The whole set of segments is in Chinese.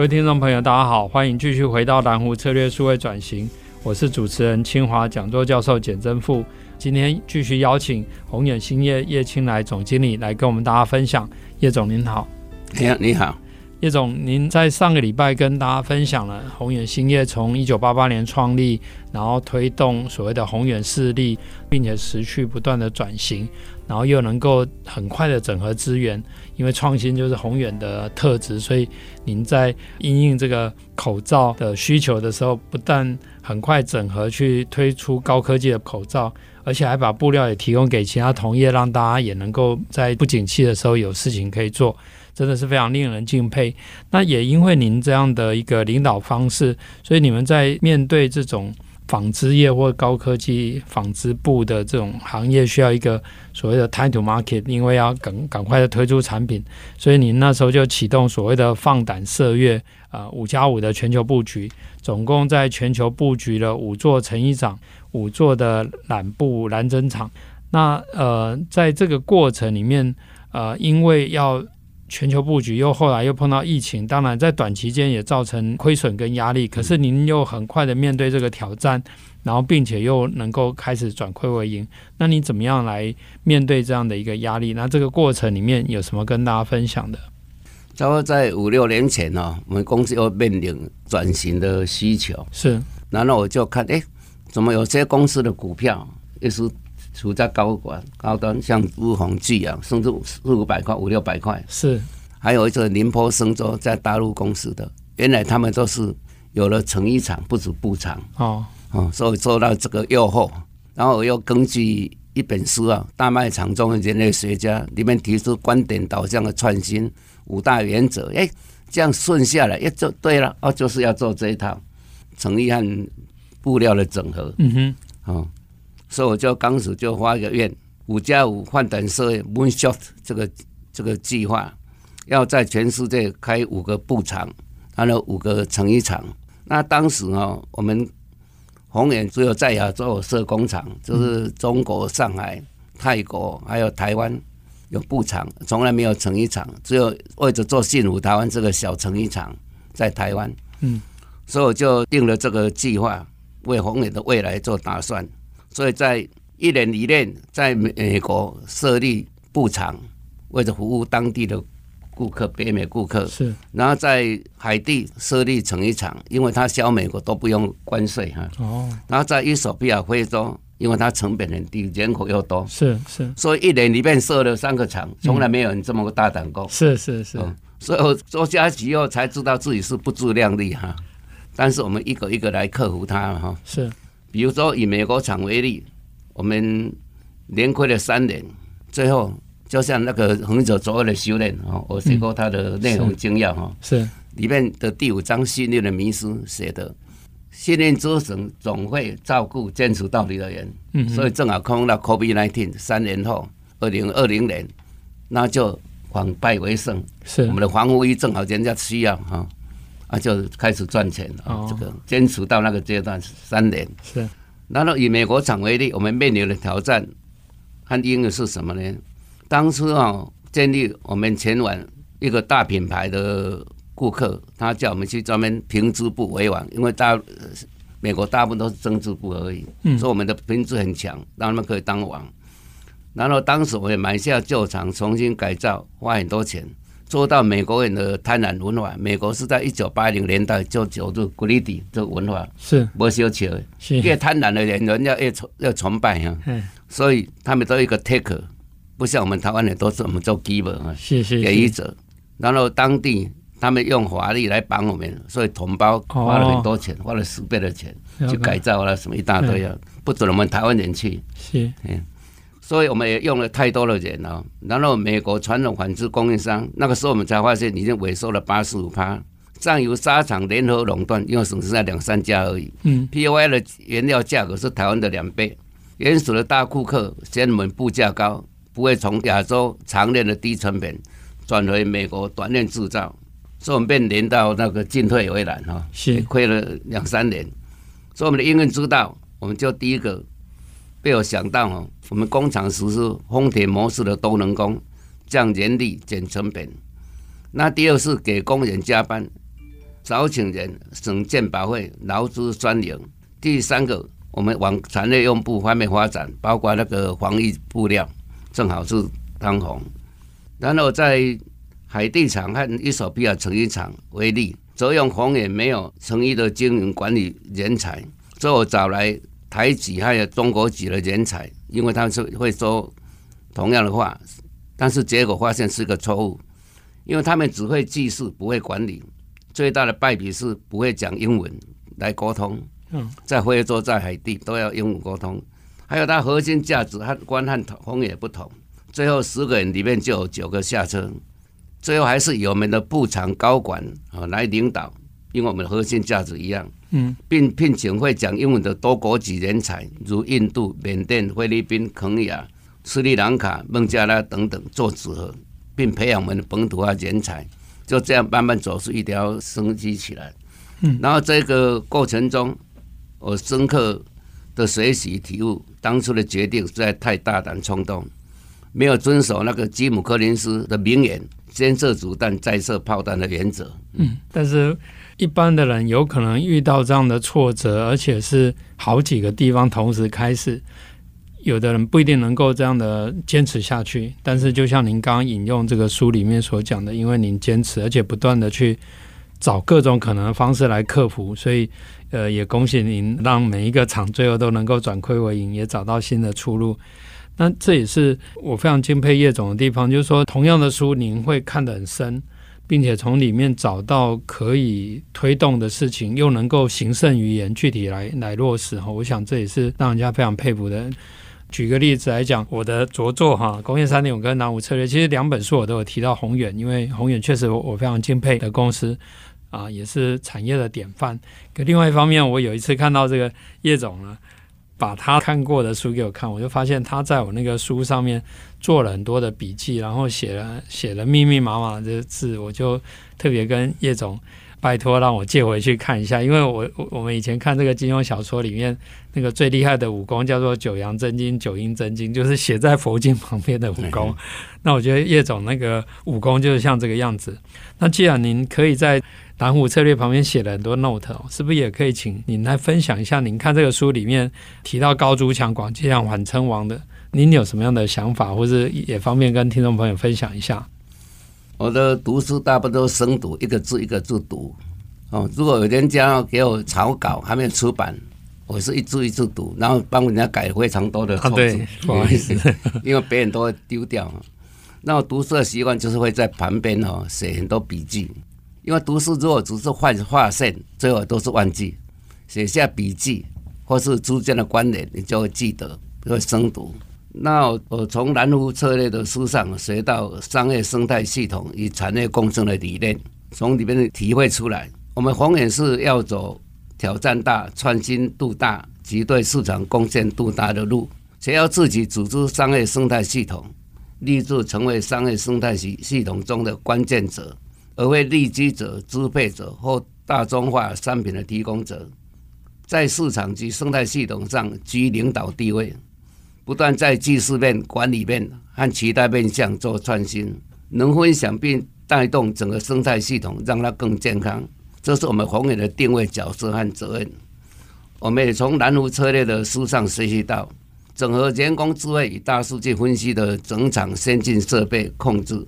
各位听众朋友，大家好，欢迎继续回到蓝湖策略数位转型。我是主持人清华讲座教授简真富。今天继续邀请宏远兴业叶青来总经理来跟我们大家分享。叶总您好，你好，你好。叶总，您在上个礼拜跟大家分享了宏远兴业从一九八八年创立，然后推动所谓的宏远势力，并且持续不断的转型，然后又能够很快的整合资源，因为创新就是宏远的特质，所以您在应应这个口罩的需求的时候，不但很快整合去推出高科技的口罩，而且还把布料也提供给其他同业，让大家也能够在不景气的时候有事情可以做。真的是非常令人敬佩。那也因为您这样的一个领导方式，所以你们在面对这种纺织业或高科技纺织布的这种行业，需要一个所谓的 time to market，因为要赶赶快的推出产品，所以您那时候就启动所谓的放胆射月啊五加五的全球布局，总共在全球布局了五座成衣厂、五座的染布染整厂。那呃，在这个过程里面，呃，因为要全球布局，又后来又碰到疫情，当然在短期间也造成亏损跟压力。可是您又很快的面对这个挑战，然后并且又能够开始转亏为盈。那你怎么样来面对这样的一个压力？那这个过程里面有什么跟大家分享的？差不多在五六年前呢，我们公司又面临转型的需求，是。然后我就看，哎，怎么有些公司的股票也是。处在高管高端，像乌宏巨啊，甚至四五百块、五六百块。是，还有一个宁波生州在大陆公司的，原来他们都是有了成衣厂，不止布厂。哦哦，所以做到这个诱惑。然后我又根据一本书啊，《大卖场中的人类学家》里面提出观点导向的创新五大原则。哎，这样顺下来，哎，就对了。哦，就是要做这一套成衣和布料的整合。嗯哼，哦。所以我就当时就发一个愿，五加五放胆射月 Moonshot 这个这个计划，要在全世界开五个布厂，还有五个成衣厂。那当时哦，我们宏远只有在亚洲设工厂，就是中国上海、泰国还有台湾有布厂，从来没有成衣厂，只有为着做幸福台湾这个小成衣厂在台湾。嗯，所以我就定了这个计划，为宏远的未来做打算。所以在一年以内，在美国设立布厂，为了服务当地的顾客，北美顾客是。然后在海地设立成衣厂，因为它销美国都不用关税哈。哦。然后在伊索比亚非洲，因为它成本很低，人口又多。是是。所以一年里面设了三个厂，从来没有人这么大胆过。是是是。所以我做下去以后才知道自己是不自量力哈。但是我们一个一个来克服它哈。是。比如说以美国厂为例，我们连亏了三年，最后就像那个很久左右的修炼哦，我写过他的内容精要哈，是。里面的第五章信念的迷失写的，信念之神总会照顾坚持到底的人，嗯，所以正好碰到 COVID-19 三年后，二零二零年，那就反败为胜，是。我们的防护衣正好人家需要哈。啊，就开始赚钱了。哦、这个坚持到那个阶段三年。是。然后以美国厂为例，我们面临的挑战和因的是什么呢？当初啊，建立我们前往一个大品牌的顾客，他叫我们去专门平织布为王，因为大美国大部分都是针织布而已，嗯、所以我们的品质很强，让他们可以当王。然后当时我也买下旧厂，重新改造，花很多钱。做到美国人的贪婪文化，美国是在一九八零年代就走入 greedy 这个文化，是。不羞耻的，是。越贪婪的人，人家越崇越崇拜啊。嗯，所以他们都有一个 taker，不像我们台湾人都是我们做 giver 啊，是是给予者。然后当地他们用法律来绑我们，所以同胞花了很多钱，花了十倍的钱去改造了什么一大堆啊，不准我们台湾人去。是。嗯。所以我们也用了太多的人了。然后美国传统纺织供应商那个时候我们才发现已经萎缩了八十五趴，上游纱厂联合垄断，因为只剩下两三家而已。嗯，P O I 的原料价格是台湾的两倍，原始的大库克嫌我们布价高，不会从亚洲长链的低成本转回美国短链制造，所以我们被连到那个进退维难哈，是亏了两三年。所以我们的应运之道，我们就第一个被我想到哦，我们工厂实施丰田模式的多能工，降人力减成本。那第二是给工人加班，少请人省建保费、劳资双赢。第三个，我们往产业用布方面发展，包括那个防疫布料，正好是当红。然后在海地厂和伊索比亚成衣厂为例，则用红也没有成衣的经营管理人才，所以我找来台籍还有中国籍的人才，因为他们是会说同样的话，但是结果发现是个错误。因为他们只会记事，不会管理。最大的败笔是不会讲英文来沟通。嗯，在非洲、在海地都要英文沟通。还有它核心价值和观和风也不同。最后十个人里面就有九个下车。最后还是由我们的部长高管啊来领导，因为我们的核心价值一样。嗯，并聘请会讲英文的多国籍人才，如印度、缅甸、菲律宾、肯亚、斯里兰卡、孟加拉等等做组合。并培养我们的本土化人才，就这样慢慢走出一条生机起来。嗯，然后这个过程中，我深刻的学习体悟，当初的决定实在太大胆冲动，没有遵守那个吉姆·柯林斯的名言“先射子弹，再射炮弹”的原则。嗯，但是一般的人有可能遇到这样的挫折，而且是好几个地方同时开始。有的人不一定能够这样的坚持下去，但是就像您刚刚引用这个书里面所讲的，因为您坚持，而且不断的去找各种可能的方式来克服，所以呃，也恭喜您让每一个厂最后都能够转亏为盈，也找到新的出路。那这也是我非常敬佩叶总的地方，就是说同样的书您会看得很深，并且从里面找到可以推动的事情，又能够行胜于言，具体来来落实哈。我想这也是让人家非常佩服的。举个例子来讲，我的着作哈，工业三点五跟南湖策略，其实两本书我都有提到宏远，因为宏远确实我非常敬佩的公司啊，也是产业的典范。可另外一方面，我有一次看到这个叶总呢，把他看过的书给我看，我就发现他在我那个书上面做了很多的笔记，然后写了写了密密麻麻的字，我就特别跟叶总。拜托，让我借回去看一下，因为我我我们以前看这个金庸小说里面那个最厉害的武功叫做九阳真经、九阴真经，就是写在佛经旁边的武功。那我觉得叶总那个武功就是像这个样子。那既然您可以在南湖策略旁边写了很多 note，是不是也可以请您来分享一下？您看这个书里面提到高筑墙、广积粮、缓称王的，您有什么样的想法，或是也方便跟听众朋友分享一下？我的读书大部分都生读，一个字一个字读。哦，如果有人家给我草稿还没有出版，我是一字一字读，然后帮人家改非常多的错字。啊，对，不好意思，因为别人都会丢掉。那我读书的习惯就是会在旁边哦写很多笔记，因为读书如果只是画画线，最后都是忘记。写下笔记或是之间的关联，你就会记得，就会生读。那我从南湖策略的书上学到商业生态系统与产业共生的理念，从里面体会出来，我们宏远是要走挑战大、创新度大及对市场贡献度大的路，且要自己组织商业生态系统，立志成为商业生态系系统中的关键者，而非利基者、支配者或大众化商品的提供者，在市场及生态系统上居领导地位。不断在技术面、管理面和其他面向做创新，能分享并带动整个生态系统，让它更健康。这是我们宏远的定位角色和责任。我们也从南湖策略的书上学习到，整合人工智慧与大数据分析的整场先进设备控制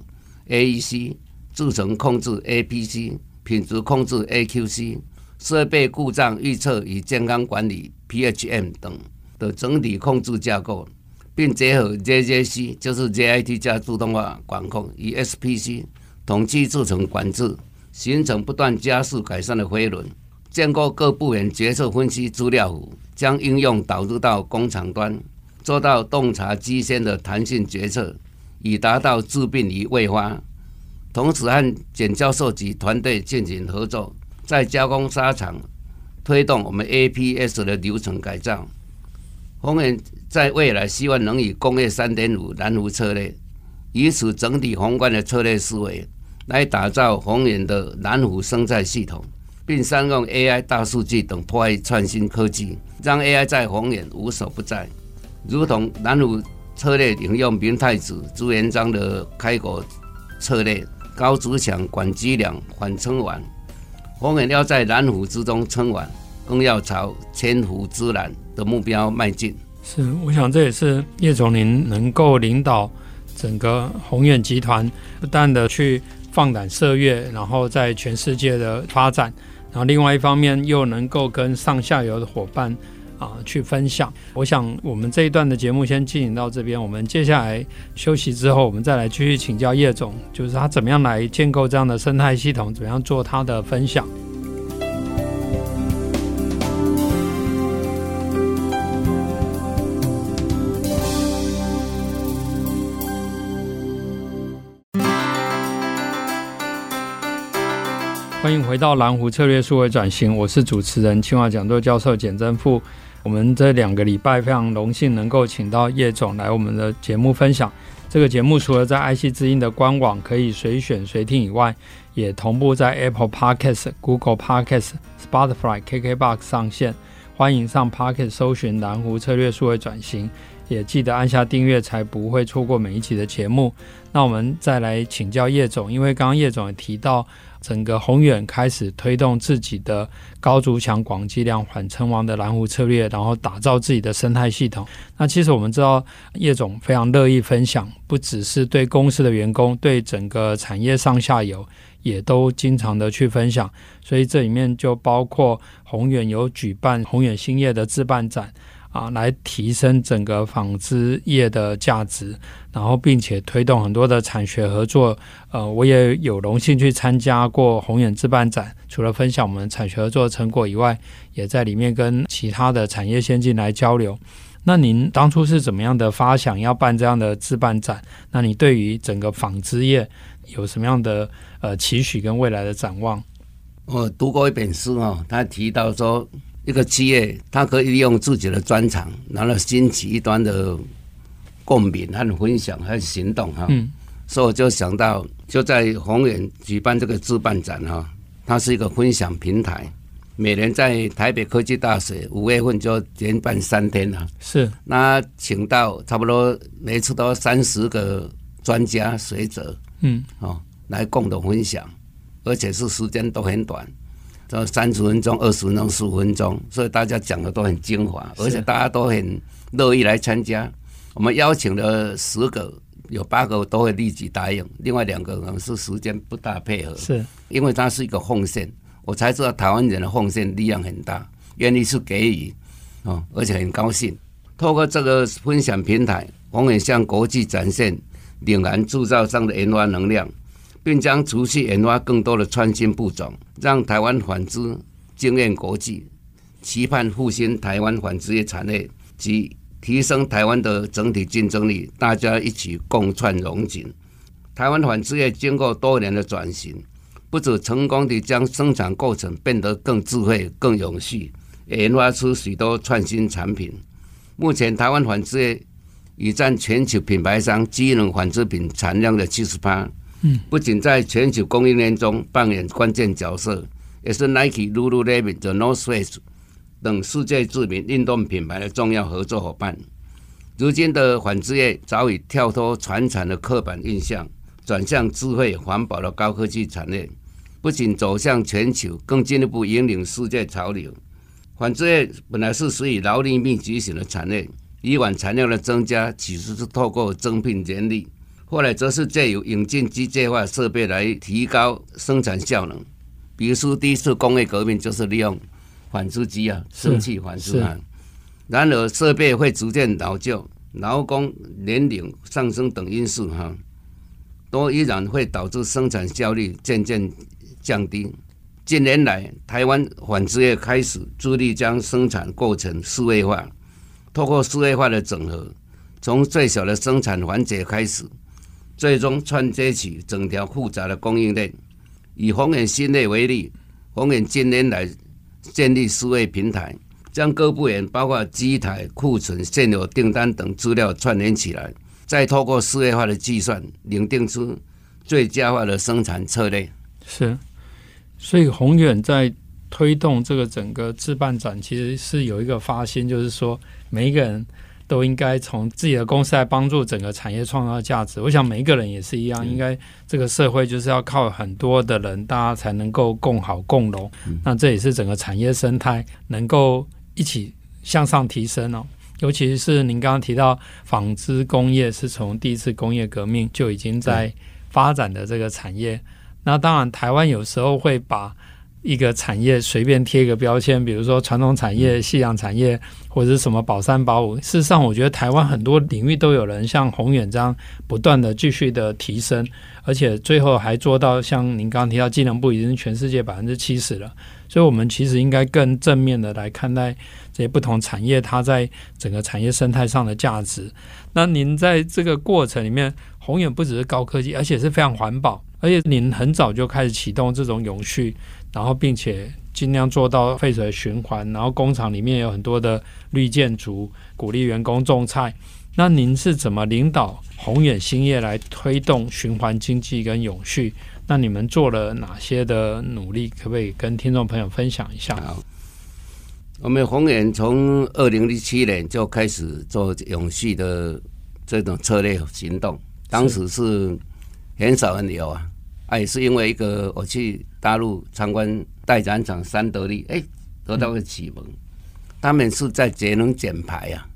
（AEC）、制程控制 （APC）、品质控制 （AQC）、设备故障预测与健康管理 （PHM） 等。的整体控制架构，并结合 JJC，就是 JIT 加自动化管控与 SPC 统计制程管制，形成不断加速改善的飞轮。建构各部门决策分析资料库，将应用导入到工厂端，做到洞察机先的弹性决策，以达到治病于未发。同时和简教授及团队进行合作，在加工纱厂推动我们 APS 的流程改造。宏远在未来希望能以工业三点五蓝湖策略，以此整体宏观的策略思维，来打造宏远的蓝湖生态系统，并善用 AI、大数据等破坏创新科技，让 AI 在宏远无所不在。如同蓝湖策略引用明太子、朱元璋的开国策略。高筑墙，广积粮，缓称王。我们要在蓝湖之中称王，更要朝千湖之蓝的目标迈进。是，我想这也是叶总您能够领导整个宏远集团，不断的去放胆涉月，然后在全世界的发展，然后另外一方面又能够跟上下游的伙伴。啊，去分享。我想，我们这一段的节目先进行到这边。我们接下来休息之后，我们再来继续请教叶总，就是他怎么样来建构这样的生态系统，怎么样做他的分享。欢迎回到蓝湖策略数位转型，我是主持人清华讲座教授简政富。我们这两个礼拜非常荣幸能够请到叶总来我们的节目分享。这个节目除了在爱惜之音的官网可以随选随听以外，也同步在 Apple Podcast、Google Podcast、Spotify、KKBox 上线。欢迎上 Podcast 搜寻蓝湖策略数位转型，也记得按下订阅，才不会错过每一集的节目。那我们再来请教叶总，因为刚刚叶总也提到。整个宏远开始推动自己的高筑墙、广积量、缓称王的蓝湖策略，然后打造自己的生态系统。那其实我们知道，叶总非常乐意分享，不只是对公司的员工，对整个产业上下游也都经常的去分享。所以这里面就包括宏远有举办宏远兴业的自办展。啊，来提升整个纺织业的价值，然后并且推动很多的产学合作。呃，我也有荣幸去参加过宏远自办展，除了分享我们产学合作成果以外，也在里面跟其他的产业先进来交流。那您当初是怎么样的发想要办这样的自办展？那你对于整个纺织业有什么样的呃期许跟未来的展望？我读过一本书哦，他提到说。一个企业，它可以利用自己的专长，然后兴起一端的共鸣和分享和行动哈。嗯。所以我就想到，就在宏远举办这个自办展哈，它是一个分享平台。每年在台北科技大学五月份就连办三天了。是。那请到差不多每次都三十个专家学者，嗯，哦，来共同分享，而且是时间都很短。三十分钟、二十分钟、十五分钟，所以大家讲的都很精华，而且大家都很乐意来参加。我们邀请了十个，有八个都会立即答应，另外两个可能是时间不大配合。是，因为它是一个奉献，我才知道台湾人的奉献力量很大，愿意去给予，哦，而且很高兴。透过这个分享平台，我们向国际展现岭南铸造商的研发能量。并将持续研发更多的创新步骤，让台湾纺织惊艳国际，期盼复兴台湾纺织业产业及提升台湾的整体竞争力，大家一起共创荣景。台湾纺织业经过多年的转型，不止成功地将生产过程变得更智慧、更永续，也研发出许多创新产品。目前，台湾纺织业已占全球品牌商机能纺织品产量的七十八。不仅在全球供应链中扮演关键角色，也是 Nike、Lululemon、The North Face 等世界知名运动品牌的重要合作伙伴。如今的纺织业早已跳脱传产的刻板印象，转向智慧环保的高科技产业，不仅走向全球，更进一步引领世界潮流。纺织业本来是属于劳力密集型的产业，以往产量的增加其实是透过增聘人力。后来则是借由引进机械化设备来提高生产效能，比如说第一次工业革命就是利用纺织机啊，蒸汽纺织啊。然而设备会逐渐老旧，劳工年龄上升等因素哈，都依然会导致生产效率渐渐降低。近年来，台湾纺织业开始致力将生产过程数位化，透过数位化的整合，从最小的生产环节开始，最终串接起整条复杂的供应链。以宏远兴业为例，宏远近年来建立数位平台，将各部门包括机台、库存、现有订单等资料串联起来，再透过数位化的计算，拟定出最佳化的生产策略。是，所以宏远在推动这个整个致办展，其实是有一个发心，就是说每一个人。都应该从自己的公司来帮助整个产业创造价值。我想每一个人也是一样，应该这个社会就是要靠很多的人，大家才能够共好共荣。那这也是整个产业生态能够一起向上提升哦。尤其是您刚刚提到纺织工业是从第一次工业革命就已经在发展的这个产业。那当然，台湾有时候会把一个产业随便贴一个标签，比如说传统产业、夕阳产业，或者是什么保三保五。事实上，我觉得台湾很多领域都有人像宏远这样不断的继续的提升，而且最后还做到像您刚刚提到，技能部已经全世界百分之七十了。所以，我们其实应该更正面的来看待这些不同产业它在整个产业生态上的价值。那您在这个过程里面，宏远不只是高科技，而且是非常环保，而且您很早就开始启动这种永续。然后，并且尽量做到废水循环。然后，工厂里面有很多的绿建筑，鼓励员工种菜。那您是怎么领导宏远兴业来推动循环经济跟永续？那你们做了哪些的努力？可不可以跟听众朋友分享一下？好，我们宏远从二零零七年就开始做永续的这种策略行动，当时是很少人有啊。啊，也是因为一个我去大陆参观代展厂三得利，哎，得到个启蒙。他们是在节能减排啊，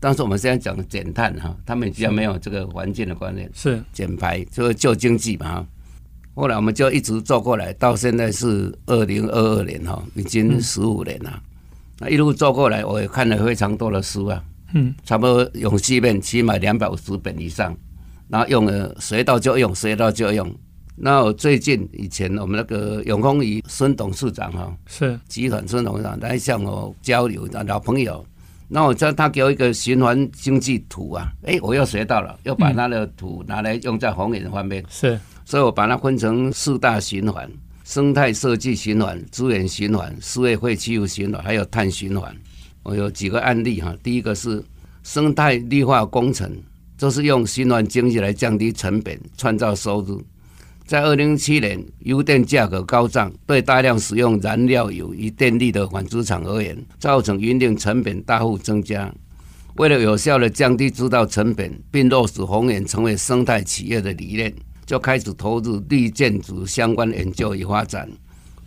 但是我们现在讲的减碳哈，他们比较没有这个环境的观念，是减排就是旧经济嘛哈。后来我们就一直做过来，到现在是二零二二年哈，已经十五年了。那一路做过来，我也看了非常多的书啊，嗯，差不多永续面起码两百五十本以上，然后用了学到就用，学到就用。那我最近以前我们那个永丰余孙董事长哈，是集团孙董事长来向我交流，老朋友。那我叫他给我一个循环经济图啊，哎，我又学到了，又把他的图拿来用在宏远方面。是，所以我把它分成四大循环：生态设计循环、资源循环、社会废弃物循环，还有碳循环。我有几个案例哈，第一个是生态绿化工程，就是用循环经济来降低成本，创造收入。在二零一七年，油电价格高涨，对大量使用燃料油与电力的纺织厂而言，造成营运成本大幅增加。为了有效地降低制造成本，并落实宏远成为生态企业的理念，就开始投入绿建筑相关研究与发展。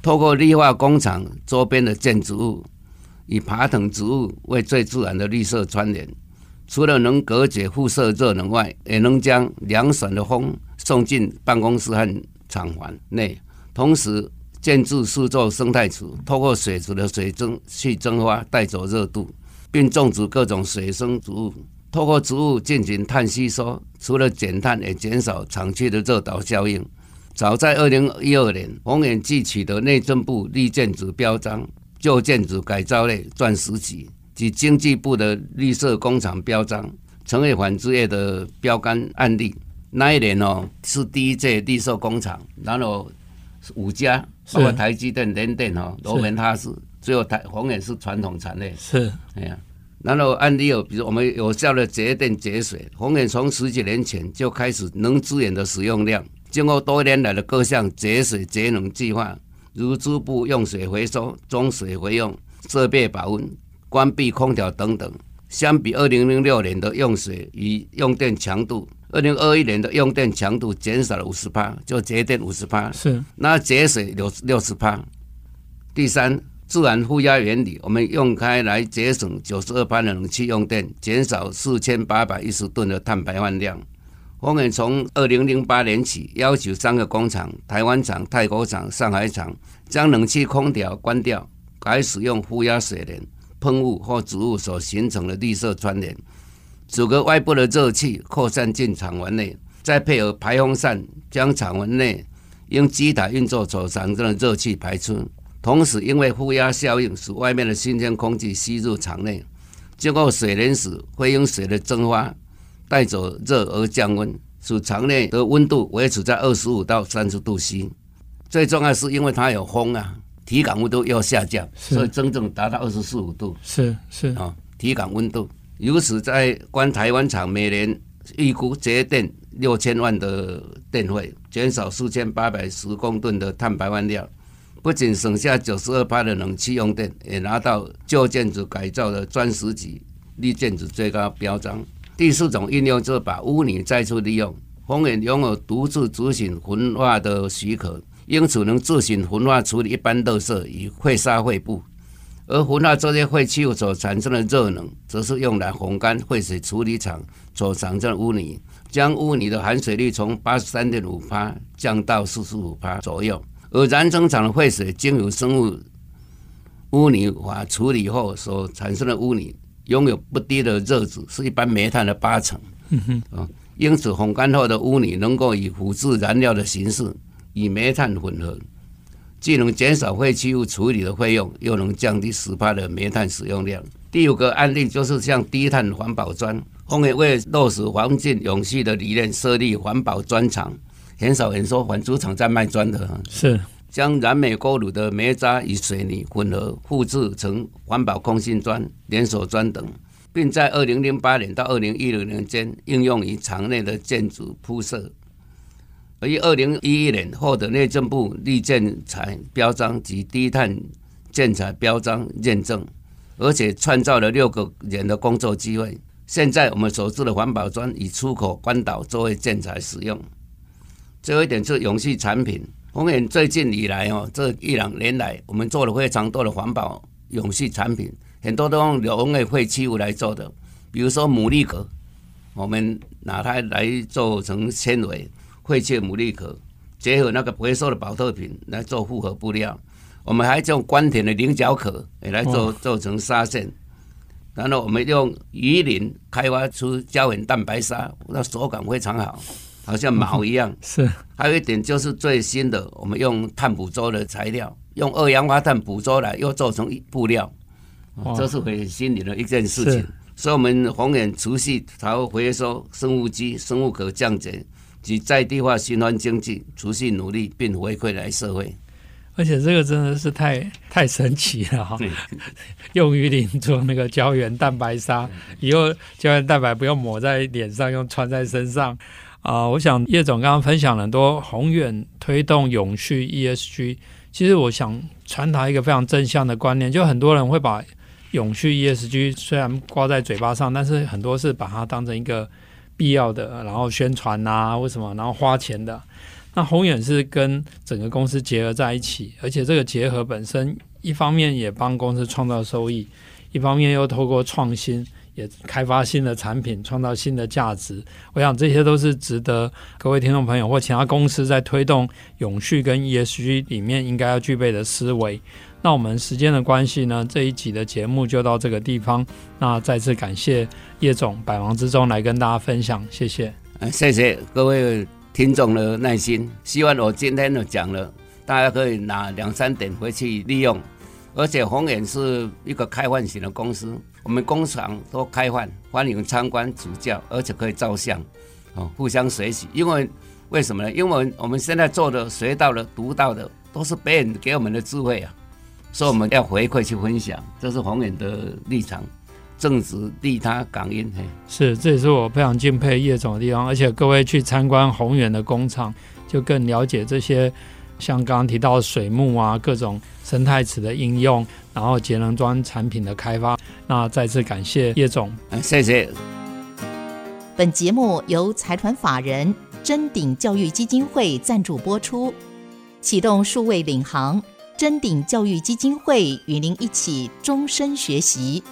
透过绿化工厂周边的建筑物，以爬藤植物为最自然的绿色窗帘，除了能隔绝辐射热能外，也能将凉爽的风。送进办公室和厂房内，同时建筑四座生态池，透过水池的水蒸气蒸发带走热度，并种植各种水生植物，透过植物进行碳吸收，除了减碳，也减少厂区的热岛效应。早在二零一二年，宏远即取得内政部绿建筑标章、旧建筑改造类钻石级及经济部的绿色工厂标章，成为纺织业的标杆案例。那一年哦，是第一届绿色工厂，然后五家，包括台积电、联电哦，罗文哈斯，最后台宏远是传统产业。是，哎呀，然后案例有，比如我们有效的节电节水，宏远从十几年前就开始能资源的使用量，经过多年来的各项节水节能计划，如织布用水回收、中水回用、设备保温、关闭空调等等，相比二零零六年的用水与用电强度。二零二一年的用电强度减少了五十帕，就节电五十帕。是，那节水六六十帕。第三，自然负压原理，我们用开来节省九十二帕的冷气用电，减少四千八百一十吨的碳排放量。我们从二零零八年起，要求三个工厂（台湾厂、泰国厂、上海厂）将冷气空调关掉，改使用负压水帘、喷雾或植物所形成的绿色窗帘。阻隔外部的热气扩散进厂房内，再配合排风扇将厂房内因机台运作所产生的热气排出。同时，因为负压效应，使外面的新鲜空气吸入厂内，经过水莲时，会用水的蒸发带走热而降温，使厂内的温度维持在二十五到三十度 C。最重要是因为它有风啊，体感温度要下降，所以真正达到二十四五度。是是啊，体感温度。由此，在关台湾厂每年预估节电六千万的电费，减少四千八百十公吨的碳排放量，不仅省下九十二帕的冷气用电，也拿到旧建筑改造的钻石级绿建筑最高标章。第四种应用就是把污泥再次利用。丰原拥有独自执行焚化的许可。因此，能自行焚化处理一般垃圾与废沙废布，而焚化这些废弃物所产生的热能，则是用来烘干废水处理厂所产生的污泥，将污泥的含水率从八十三点五帕降到四十五帕左右。而燃灯厂的废水经由生物污泥法处理后所产生的污泥，拥有不低的热值，是一般煤炭的八成。啊，因此烘干后的污泥能够以腐质燃料的形式。与煤炭混合，既能减少废弃物处理的费用，又能降低石化的煤炭使用量。第五个案例就是像低碳环保砖，工业为落实环境永续的理念，设立环保砖厂。很少人说纨织厂在卖砖的，是将燃煤锅炉的煤渣与水泥混合，复制成环保空心砖、连锁砖等，并在二零零八年到二零一零年间应用于厂内的建筑铺设。于二零一一年获得内政部绿建材标章及低碳建材标章认证，而且创造了六个人的工作机会。现在我们所制的环保砖已出口关岛作为建材使用。最后一点是永续产品。丰原最近以来哦，这一两年来，我们做了非常多的环保永续产品，很多都用农业废弃物来做的，比如说牡蛎壳，我们拿它来做成纤维。废弃牡蛎壳结合那个回收的保特瓶来做复合布料，我们还用关田的菱角壳也来做做成纱线，然后我们用鱼鳞开发出胶原蛋白纱，那手感非常好，好像毛一样。是，还有一点就是最新的，我们用碳捕捉的材料，用二氧化碳捕捉来又做成布料，这是很新颖的一件事情。所以，我们丰原持续朝回收生物基、生物可降解。及在地化循环经济，持续努力并回馈来社会，而且这个真的是太太神奇了哈！用鱼鳞做那个胶原蛋白沙，以后胶原蛋白不用抹在脸上，用穿在身上啊、呃！我想叶总刚刚分享了很多宏远推动永续 ESG，其实我想传达一个非常正向的观念，就很多人会把永续 ESG 虽然挂在嘴巴上，但是很多是把它当成一个。必要的，然后宣传呐、啊，为什么？然后花钱的。那宏远是跟整个公司结合在一起，而且这个结合本身一方面也帮公司创造收益，一方面又透过创新也开发新的产品，创造新的价值。我想这些都是值得各位听众朋友或其他公司在推动永续跟 ESG 里面应该要具备的思维。那我们时间的关系呢，这一集的节目就到这个地方。那再次感谢叶总百忙之中来跟大家分享，谢谢。谢谢各位听众的耐心。希望我今天的讲了，大家可以拿两三点回去利用。而且丰原是一个开放型的公司，我们工厂都开放，欢迎参观指教，而且可以照相，哦，互相学习。因为为什么呢？因为我们现在做的、学到的、读到的，都是别人给我们的智慧啊。所以我们要回馈去分享，这是宏远的立场，正直利他感恩。嘿，是，这也是我非常敬佩叶总的地方。而且各位去参观宏远的工厂，就更了解这些像刚刚提到水幕啊，各种生态池的应用，然后节能装产品的开发。那再次感谢叶总，谢谢。本节目由财团法人真鼎教育基金会赞助播出，启动数位领航。真鼎教育基金会与您一起终身学习。